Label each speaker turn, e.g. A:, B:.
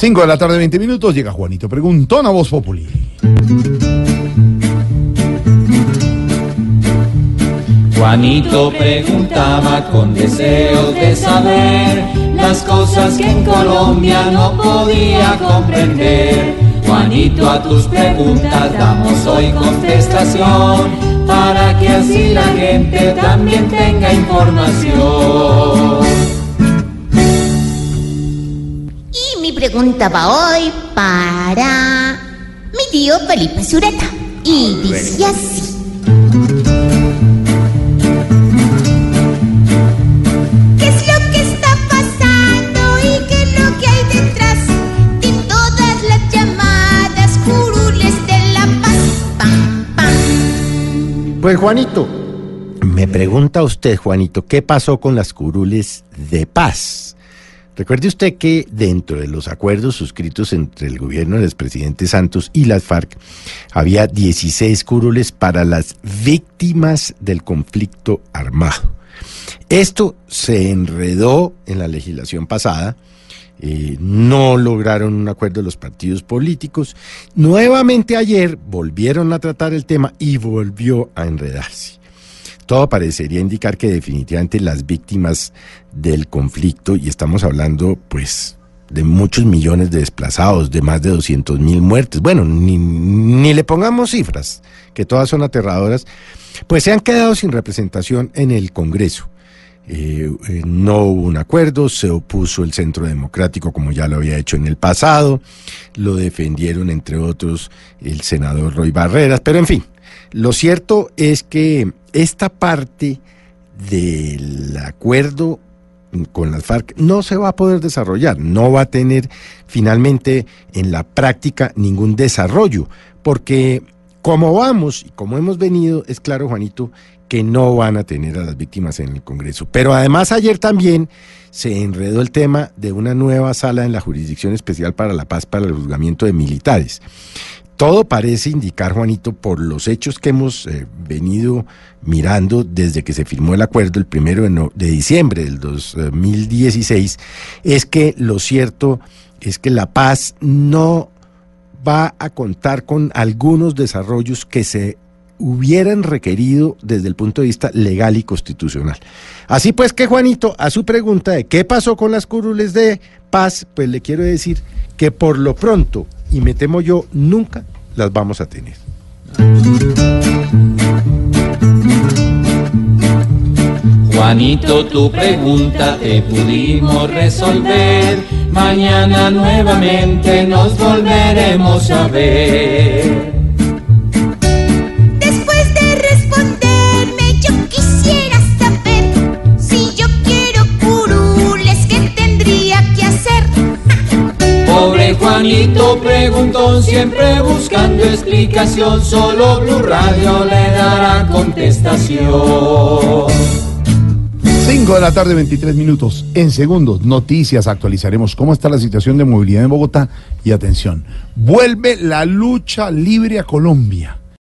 A: 5 de la tarde, 20 minutos, llega Juanito Preguntón a Voz Populi.
B: Juanito preguntaba con deseos de saber las cosas que en Colombia no podía comprender. Juanito, a tus preguntas damos hoy contestación para que así la gente también tenga información.
C: Y mi pregunta va hoy para mi tío Felipe Sureta. Y dice así. ¿Qué es lo que está pasando y qué es lo que hay detrás de todas las llamadas curules de la paz? Pam, pam.
D: Pues Juanito, me pregunta usted, Juanito, ¿qué pasó con las curules de paz? Recuerde usted que dentro de los acuerdos suscritos entre el gobierno del expresidente Santos y las FARC había 16 curules para las víctimas del conflicto armado. Esto se enredó en la legislación pasada, eh, no lograron un acuerdo los partidos políticos. Nuevamente ayer volvieron a tratar el tema y volvió a enredarse. Todo parecería indicar que definitivamente las víctimas del conflicto, y estamos hablando pues de muchos millones de desplazados, de más de 200 mil muertes, bueno, ni, ni le pongamos cifras, que todas son aterradoras, pues se han quedado sin representación en el Congreso. Eh, eh, no hubo un acuerdo, se opuso el Centro Democrático como ya lo había hecho en el pasado, lo defendieron entre otros el senador Roy Barreras, pero en fin, lo cierto es que esta parte del acuerdo con las FARC no se va a poder desarrollar, no va a tener finalmente en la práctica ningún desarrollo, porque como vamos y como hemos venido, es claro, Juanito, que no van a tener a las víctimas en el Congreso. Pero además ayer también se enredó el tema de una nueva sala en la Jurisdicción Especial para la Paz para el juzgamiento de militares. Todo parece indicar, Juanito, por los hechos que hemos eh, venido mirando desde que se firmó el acuerdo el primero de, no- de diciembre del 2016, es que lo cierto es que la paz no va a contar con algunos desarrollos que se hubieran requerido desde el punto de vista legal y constitucional. Así pues que Juanito, a su pregunta de qué pasó con las curules de paz, pues le quiero decir que por lo pronto, y me temo yo, nunca las vamos a tener.
B: Juanito, tu pregunta te pudimos resolver. Mañana nuevamente nos volveremos a ver. Pobre Juanito preguntó siempre buscando explicación. Solo Blue Radio le dará contestación.
A: 5 de la tarde, 23 minutos. En segundos, noticias, actualizaremos cómo está la situación de movilidad en Bogotá. Y atención, vuelve la lucha libre a Colombia.